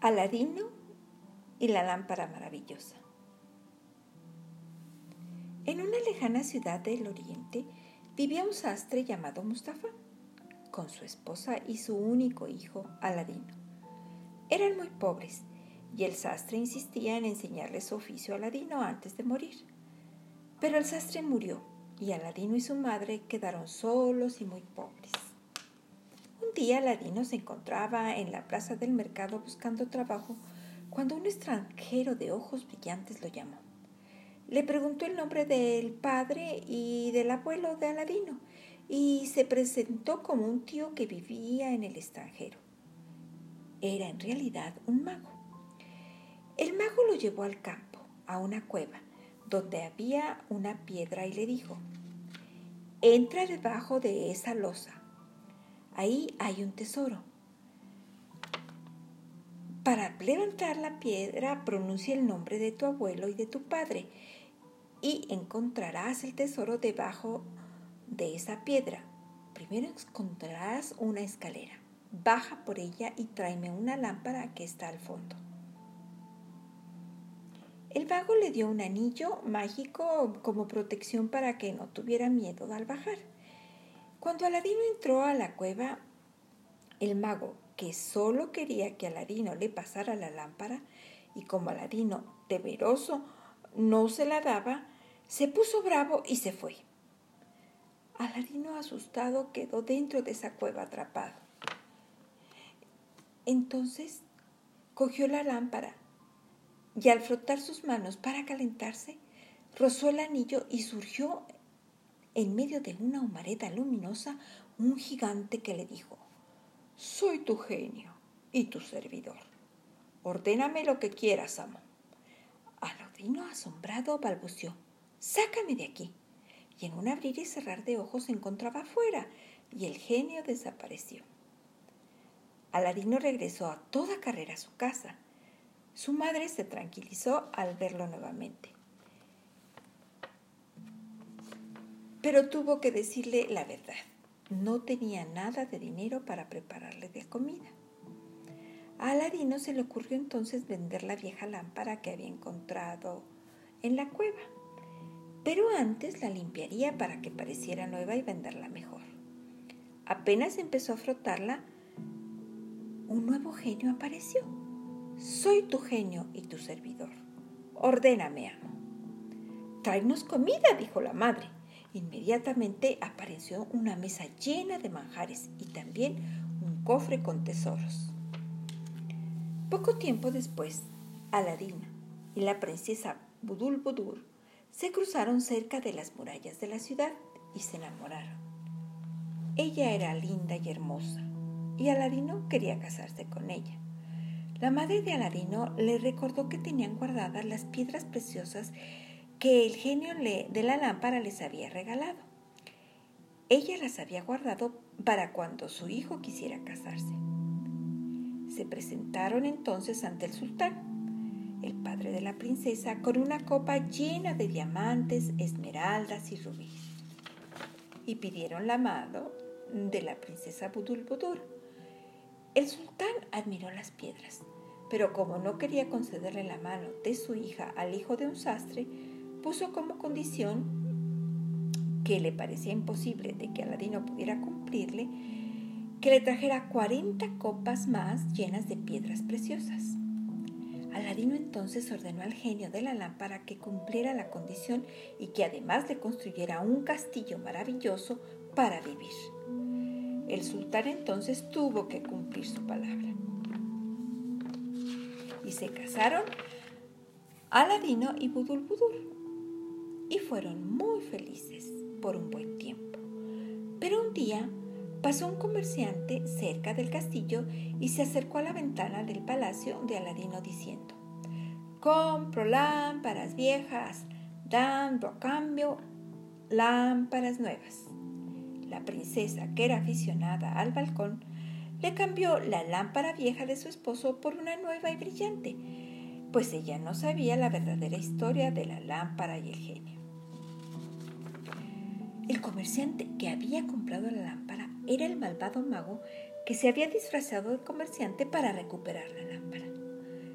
Aladino y la lámpara maravillosa. En una lejana ciudad del oriente vivía un sastre llamado Mustafa, con su esposa y su único hijo, Aladino. Eran muy pobres y el sastre insistía en enseñarle su oficio a Aladino antes de morir. Pero el sastre murió y Aladino y su madre quedaron solos y muy pobres. Un día Aladino se encontraba en la plaza del mercado buscando trabajo cuando un extranjero de ojos brillantes lo llamó. Le preguntó el nombre del padre y del abuelo de Aladino y se presentó como un tío que vivía en el extranjero. Era en realidad un mago. El mago lo llevó al campo, a una cueva, donde había una piedra y le dijo, entra debajo de esa losa. Ahí hay un tesoro. Para levantar la piedra pronuncia el nombre de tu abuelo y de tu padre y encontrarás el tesoro debajo de esa piedra. Primero encontrarás una escalera. Baja por ella y tráeme una lámpara que está al fondo. El vago le dio un anillo mágico como protección para que no tuviera miedo al bajar. Cuando Aladino entró a la cueva, el mago, que solo quería que Aladino le pasara la lámpara, y como Aladino, temeroso, no se la daba, se puso bravo y se fue. Aladino, asustado, quedó dentro de esa cueva atrapado. Entonces cogió la lámpara y al frotar sus manos para calentarse, rozó el anillo y surgió en medio de una humareda luminosa un gigante que le dijo, Soy tu genio y tu servidor. Ordéname lo que quieras, amo. Aladino, asombrado, balbuceó, Sácame de aquí. Y en un abrir y cerrar de ojos se encontraba afuera y el genio desapareció. Aladino regresó a toda carrera a su casa. Su madre se tranquilizó al verlo nuevamente. Pero tuvo que decirle la verdad. No tenía nada de dinero para prepararle de comida. A Aladino se le ocurrió entonces vender la vieja lámpara que había encontrado en la cueva pero antes la limpiaría para que pareciera nueva y venderla mejor. Apenas empezó a frotarla, un nuevo genio apareció. Soy tu genio y tu servidor. Ordéname, amo. Tráenos comida, dijo la madre. Inmediatamente apareció una mesa llena de manjares y también un cofre con tesoros. Poco tiempo después, Aladina y la princesa Budul Budur se cruzaron cerca de las murallas de la ciudad y se enamoraron. Ella era linda y hermosa, y Aladino quería casarse con ella. La madre de Aladino le recordó que tenían guardadas las piedras preciosas que el genio de la lámpara les había regalado. Ella las había guardado para cuando su hijo quisiera casarse. Se presentaron entonces ante el sultán el padre de la princesa, con una copa llena de diamantes, esmeraldas y rubíes. Y pidieron la mano de la princesa Budul Budur. El sultán admiró las piedras, pero como no quería concederle la mano de su hija al hijo de un sastre, puso como condición que le parecía imposible de que Aladino pudiera cumplirle, que le trajera 40 copas más llenas de piedras preciosas. Aladino entonces ordenó al genio de la lámpara que cumpliera la condición y que además le construyera un castillo maravilloso para vivir. El sultán entonces tuvo que cumplir su palabra. Y se casaron Aladino y Budul Budur. Y fueron muy felices por un buen tiempo. Pero un día Pasó un comerciante cerca del castillo y se acercó a la ventana del palacio de Aladino diciendo, Compro lámparas viejas, dando a cambio lámparas nuevas. La princesa, que era aficionada al balcón, le cambió la lámpara vieja de su esposo por una nueva y brillante, pues ella no sabía la verdadera historia de la lámpara y el genio. El comerciante que había comprado la lámpara era el malvado mago que se había disfrazado de comerciante para recuperar la lámpara.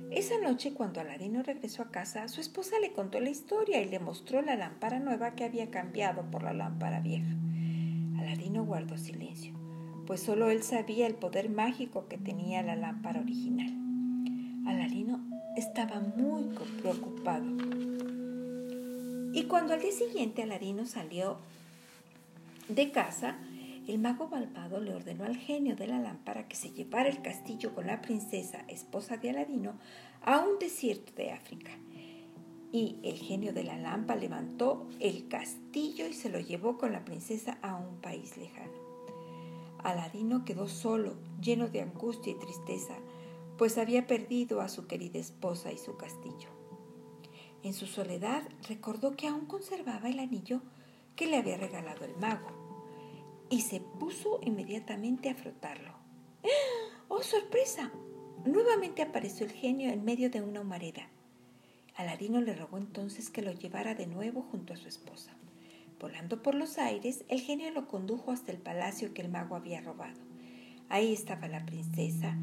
Esa noche, cuando Aladino regresó a casa, su esposa le contó la historia y le mostró la lámpara nueva que había cambiado por la lámpara vieja. Aladino guardó silencio, pues solo él sabía el poder mágico que tenía la lámpara original. Aladino estaba muy preocupado. Y cuando al día siguiente Aladino salió de casa, el mago malvado le ordenó al genio de la lámpara que se llevara el castillo con la princesa, esposa de Aladino, a un desierto de África. Y el genio de la lámpara levantó el castillo y se lo llevó con la princesa a un país lejano. Aladino quedó solo, lleno de angustia y tristeza, pues había perdido a su querida esposa y su castillo. En su soledad recordó que aún conservaba el anillo que le había regalado el mago y se puso inmediatamente a frotarlo. ¡Oh, sorpresa! Nuevamente apareció el genio en medio de una humareda. Aladino le rogó entonces que lo llevara de nuevo junto a su esposa. Volando por los aires, el genio lo condujo hasta el palacio que el mago había robado. Ahí estaba la princesa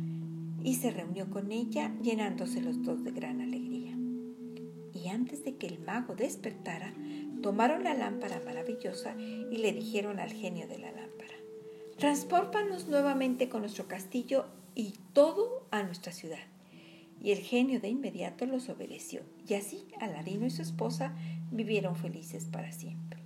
y se reunió con ella, llenándose los dos de gran alegría. Y antes de que el mago despertara, tomaron la lámpara maravillosa y le dijeron al genio de la lámpara, transpórtanos nuevamente con nuestro castillo y todo a nuestra ciudad. Y el genio de inmediato los obedeció, y así Aladino y su esposa vivieron felices para siempre.